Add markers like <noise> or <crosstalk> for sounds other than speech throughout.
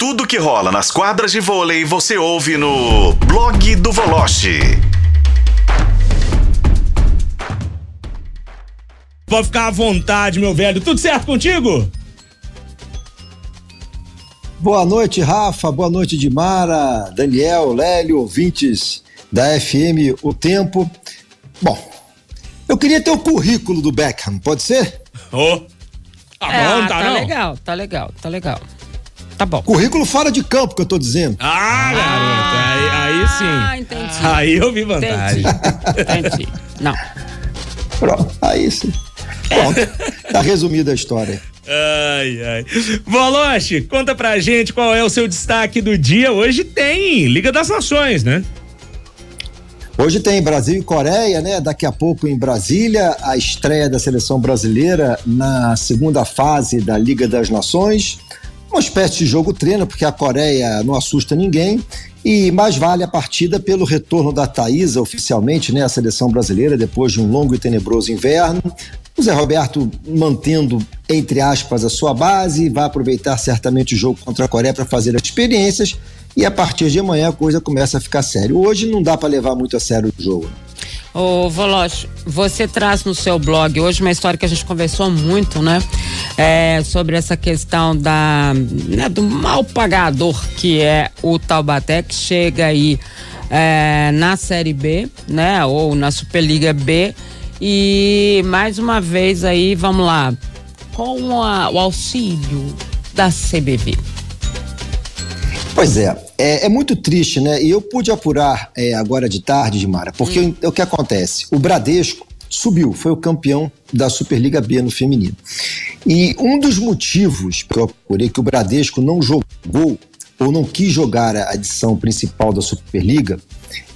Tudo que rola nas quadras de vôlei você ouve no blog do Voloche. Pode ficar à vontade, meu velho. Tudo certo contigo? Boa noite, Rafa. Boa noite, Dimara, Daniel, Lélio, ouvintes da FM O Tempo. Bom, eu queria ter o currículo do Beckham, pode ser? Ô. Oh. Tá é, bom, tá, tá não? legal, tá legal, tá legal. Tá bom. Currículo fora de campo que eu tô dizendo. Ah, garoto, aí, aí sim. Ah, entendi. Aí eu vi vantagem. Entendi. entendi. Não. Pronto, aí sim. Pronto, tá resumida a história. Ai, ai. Voloche, conta pra gente qual é o seu destaque do dia. Hoje tem Liga das Nações, né? Hoje tem Brasil e Coreia, né? Daqui a pouco em Brasília, a estreia da seleção brasileira na segunda fase da Liga das Nações. Uma espécie de jogo treino, porque a Coreia não assusta ninguém. E mais vale a partida pelo retorno da Thaísa oficialmente, né? A seleção brasileira, depois de um longo e tenebroso inverno. O Zé Roberto mantendo, entre aspas, a sua base, vai aproveitar certamente o jogo contra a Coreia para fazer as experiências e a partir de amanhã a coisa começa a ficar séria. Hoje não dá para levar muito a sério o jogo. Ô, Voloche, você traz no seu blog hoje uma história que a gente conversou muito, né? É, sobre essa questão da, né, do mal pagador que é o Taubaté, que chega aí é, na Série B, né? Ou na Superliga B. E mais uma vez aí, vamos lá, com a, o auxílio da CBV. Pois é, é, é, muito triste, né? E eu pude apurar é, agora de tarde, Dimara, porque hum. o, que acontece? O Bradesco subiu, foi o campeão da Superliga B no feminino. E um dos motivos que eu apurei que o Bradesco não jogou ou não quis jogar a edição principal da Superliga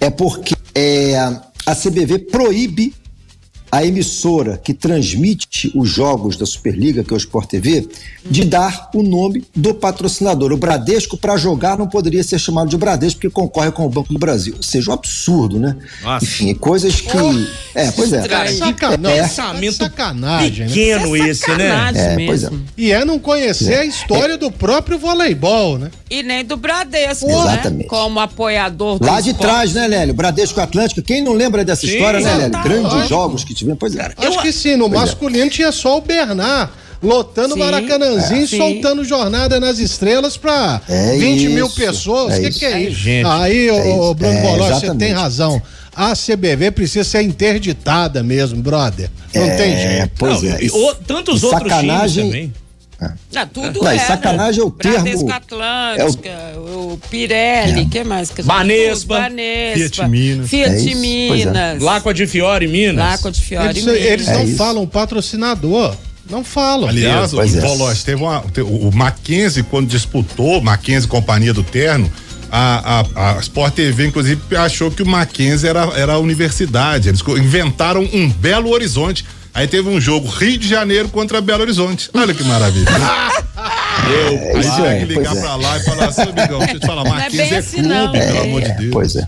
é porque é, a CBV proíbe a emissora que transmite os jogos da Superliga, que é o Sport TV, de dar o nome do patrocinador. O Bradesco, para jogar, não poderia ser chamado de Bradesco, porque concorre com o Banco do Brasil. Ou seja, um absurdo, né? Nossa. Enfim, coisas que. Oh, é, pois é. Cara, sacanagem. É. Pensamento sacanagem, pequeno né? esse, né? É, mesmo. pois é. E é não conhecer a história do próprio voleibol, né? E nem do Bradesco, Exatamente. né? Como apoiador do Lá de esporte. trás, né, Lélio? Bradesco Atlântico. Quem não lembra dessa Sim, história, né, Lélio? tá Grandes jogos que tivemos. Pois é. Acho que sim, no Pois é. masculino tinha só o Bernard. Lotando o Sim, Maracanãzinho, é. Soltando jornada nas estrelas pra É 20 mil isso, pessoas. O é que, que é isso? gente. Aí, É ô, isso, Bruno é, Boló, você tem razão. A CBV precisa ser interditada mesmo, brother. Não tem jeito. pois Não, é. e o- tantos E outros sacanagem- times também. Ah, tudo Não, é, e sacanagem é o Bradesco termo- Atlântica, o Pirelli, o que mais? que Banespa, Banespa, Fiat Minas. Fiat É é. Minas, Láqua de Fiore, Minas. Láqua de Fiore Eles, Minas. eles É não isso. falam patrocinador. Não falam. Aliás, Pois o é. Bolos, teve uma, o Mackenzie, quando disputou, Mackenzie Companhia do Terno, a, a, a Sport TV, inclusive, achou que o Mackenzie era, era a universidade. Eles inventaram um Belo Horizonte. Aí teve um jogo Rio de Janeiro contra Belo Horizonte. Olha que maravilha. <laughs> Eu, aí é, que ligar é. pra lá e falar assim, amigão, deixa eu te falar, é Mackenzie bem é, assim, clube, não. pelo É, amor de Deus. Pois é.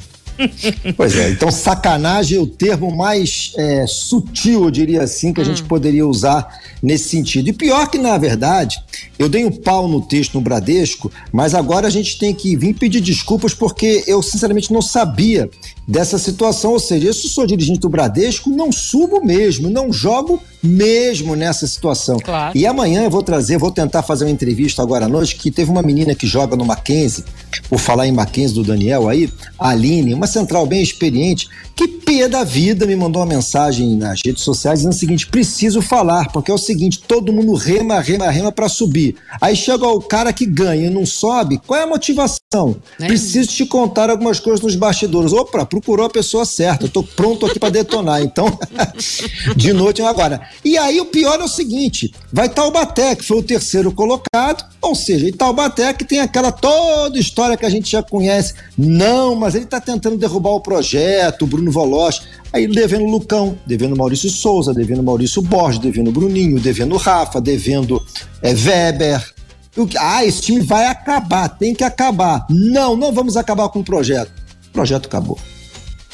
Pois é, então sacanagem é o termo mais é, sutil, eu diria assim, que a gente poderia usar nesse sentido. E pior que, na verdade, eu dei um pau no texto no Bradesco, mas agora a gente tem que vir pedir desculpas porque eu, sinceramente, não sabia dessa situação. Ou seja, eu sou dirigente do Bradesco, não subo mesmo, não jogo mesmo nessa situação. Claro. E amanhã eu vou trazer, vou tentar fazer uma entrevista agora à noite, que teve uma menina que joga no Mackenzie, por falar em Mackenzie do Daniel aí, a Aline, uma central bem experiente, que pé da vida me mandou uma mensagem nas redes sociais dizendo o seguinte: preciso falar, porque é o seguinte, todo mundo rema, rema, rema pra subir. Aí chega o cara que ganha e não sobe, qual é a motivação? Né? Preciso te contar algumas coisas nos bastidores. Opa, procurou a pessoa certa, eu tô pronto aqui pra detonar. Então, <laughs> de noite agora. E aí o pior é o seguinte: vai Taubaté, que foi o terceiro colocado, ou seja, Taubaté que tem aquela toda história que a gente já conhece. Não, mas ele tá tentando derrubar o projeto, o Bruno Voloche. Aí devendo Lucão, devendo Maurício Souza, devendo Maurício Borges, devendo Bruninho, devendo Rafa, devendo é, Weber. Ah, esse time vai acabar, tem que acabar. Não, não vamos acabar com o projeto. O projeto acabou.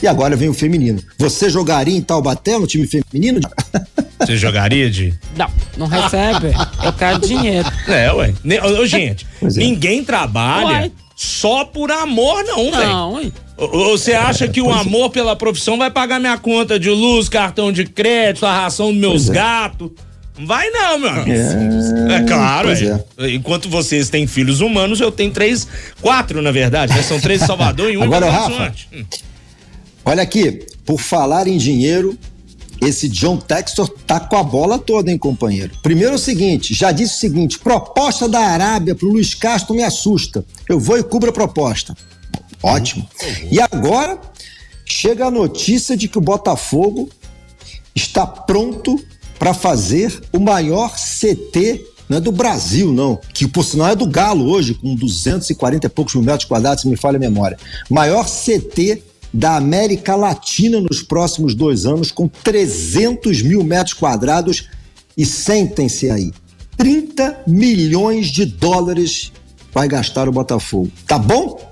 E agora vem o feminino. Você jogaria em Taubaté no time feminino? <laughs> Você jogaria de. Não, não recebe. Eu quero dinheiro. É, ué. Ne- ô, ô, gente, é. ninguém trabalha Uai. só por amor, não, velho. Não? Ou- ou Você acha que o amor pela profissão vai pagar minha conta de luz, cartão de crédito, a ração dos meus é. gatos? Não vai não, meu amigo. É, É claro, é. Enquanto vocês têm filhos humanos, eu tenho três, quatro, na verdade, né? São três em Salvador e um Agora, em Belo. Hum. Olha aqui, por falar em dinheiro, esse John Textor tá com a bola toda, hein, companheiro? Primeiro é o seguinte, já disse o seguinte, proposta da Arábia pro Luiz Castro me assusta. Eu vou e cubro a proposta. Ótimo. E agora chega a notícia de que o Botafogo está pronto para fazer o maior CT não é do Brasil, não, que por sinal é do Galo hoje, com 240 e poucos mil metros quadrados, se me falha a memória. Maior CT da América Latina nos próximos dois anos, com 300 mil metros quadrados. E sentem-se aí: 30 milhões de dólares vai gastar o Botafogo. Tá bom?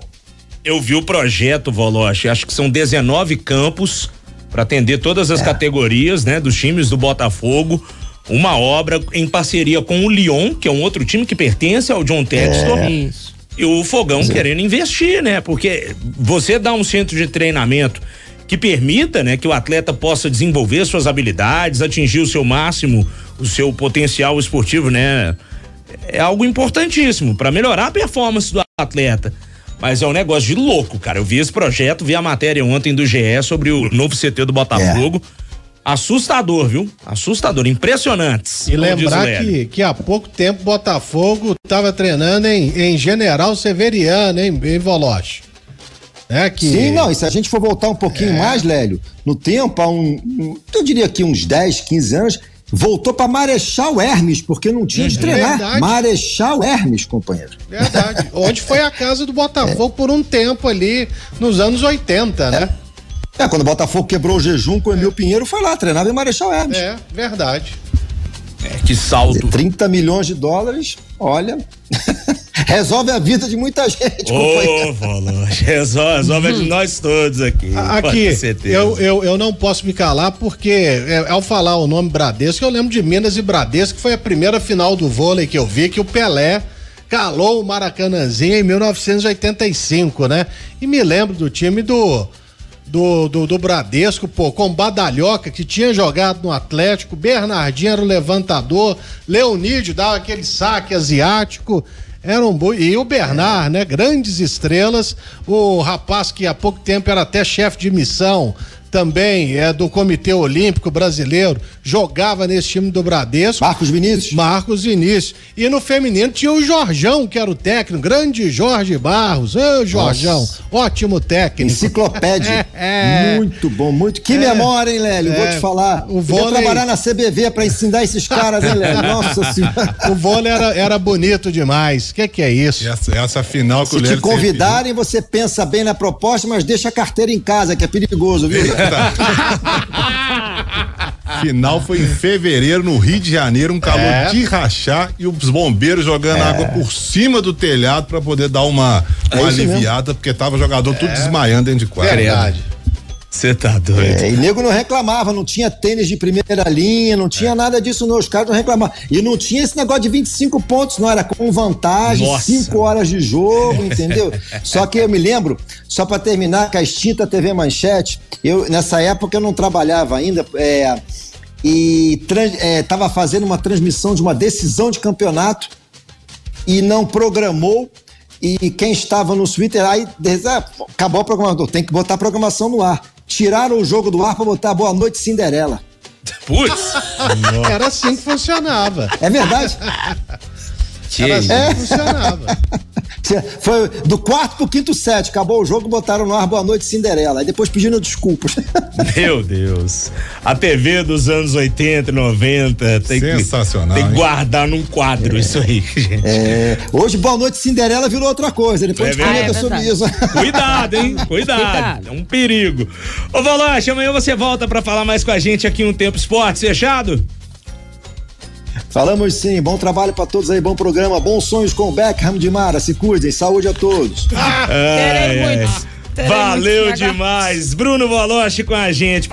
Eu vi o projeto, Voloche. Acho que são 19 campos para atender todas É. as categorias, né, dos times do Botafogo. Uma obra em parceria com o Lyon, que é um outro time que pertence ao John Textor. É. E o Fogão querendo investir, né? Porque você dá um centro de treinamento que permita, né, que o atleta possa desenvolver suas habilidades, atingir o seu máximo, o seu potencial esportivo, né? É algo importantíssimo para melhorar a performance do atleta. Mas é um negócio de louco, cara. Eu vi esse projeto, vi a matéria ontem do GE sobre o novo CT do Botafogo. Assustador, viu? Assustador, impressionantes. E lembrar que, que há pouco tempo Botafogo estava treinando em, em General Severiano, hein, em Voloche. Né, que... Sim, não, e se a gente for voltar um pouquinho mais, Lélio, no tempo, há um, um- eu diria que uns 10, 15 anos, voltou para Marechal Hermes, porque não tinha de treinar. Verdade. Marechal Hermes, companheiro. Verdade. Onde foi a casa do Botafogo <laughs> por um tempo ali, nos anos 80, né? É, quando o Botafogo quebrou o jejum com o Emil Pinheiro, foi lá, treinava em Marechal Hermes. É, verdade. É, que salto. 30 milhões de dólares, olha, <laughs> resolve a vida de muita gente, companheiro. Ô, Voloche, <laughs> resolve, resolve a de nós todos aqui. Aqui, eu, eu, eu não posso me calar porque é, ao falar o nome Bradesco, eu lembro de Minas e Bradesco, que foi a primeira final do vôlei que eu vi, que o Pelé calou o Maracanãzinho em 1985, né? E me lembro do time do, do, do, do Bradesco, pô, com Badalhoca, que tinha jogado no Atlético, Bernardinho era o levantador, Leonídio dava aquele saque asiático. Era um. E o Bernard, né? Grandes estrelas. O rapaz que há pouco tempo era até chefe de missão, também é do Comitê Olímpico Brasileiro, jogava nesse time do Bradesco. Marcos Vinícius. Marcos Vinícius. E no feminino tinha o Jorjão, que era o técnico, grande Jorge Barros. Ô, Jorjão, Nossa. ótimo técnico. Enciclopédia. <laughs> É. Muito bom, muito. Que É. memória, hein, Lélio? Vou É. te falar. O Podia vôlei- trabalhar na CBV pra ensinar esses caras, hein, Lélio? <laughs> Nossa senhora. O vôlei era, era bonito demais. O que, que é isso? Essa, essa final que Se o te Lélio convidarem, você pensa bem na proposta, mas deixa a carteira em casa, que é perigoso, viu? <laughs> Final foi em fevereiro, no Rio de Janeiro, um calor É. de rachar e os bombeiros jogando água por cima do telhado pra poder dar uma, uma É mesmo. aliviada, porque tava jogador tudo desmaiando dentro de quadra. Verdade. Você tá doido. É, e nego não reclamava, não tinha tênis de primeira linha, não É. tinha nada disso, não. Os caras não reclamavam. E não tinha esse negócio de 25 pontos, não. Era com vantagem, Nossa. 5 horas de jogo, entendeu? Só que eu me lembro, só pra terminar, com a extinta TV Manchete, eu, nessa época eu não trabalhava ainda, é, e trans- é, fazendo uma transmissão de uma decisão de campeonato e não programou. E quem estava no Twitter, aí ah, acabou a programação, tem que botar a programação no ar. Tiraram o jogo do ar pra botar Boa Noite Cinderela. Putz. Era assim que funcionava. É verdade? Era assim É. que funcionava. Foi do quarto pro quinto set, acabou o jogo, botaram no ar Boa Noite Cinderela. Aí depois pedindo desculpas. <laughs> Meu Deus. A TV dos anos 80, 90. Tem Sensacional, Que, tem que guardar num quadro isso aí, <laughs> gente. É, hoje Boa Noite Cinderela virou outra coisa. Depois É a gente sobre Ah, é isso. <laughs> Cuidado, hein? Cuidado. Cuidado. É um perigo. Ô, Valoche, amanhã você volta pra falar mais com a gente aqui no Tempo Esportes, fechado? Falamos sim, bom trabalho pra todos aí, bom programa, bons sonhos com o Beckham de Mara. Se cuidem, saúde a todos. Ai, Terei ai. Valeu demais. Bruno Valoche com a gente.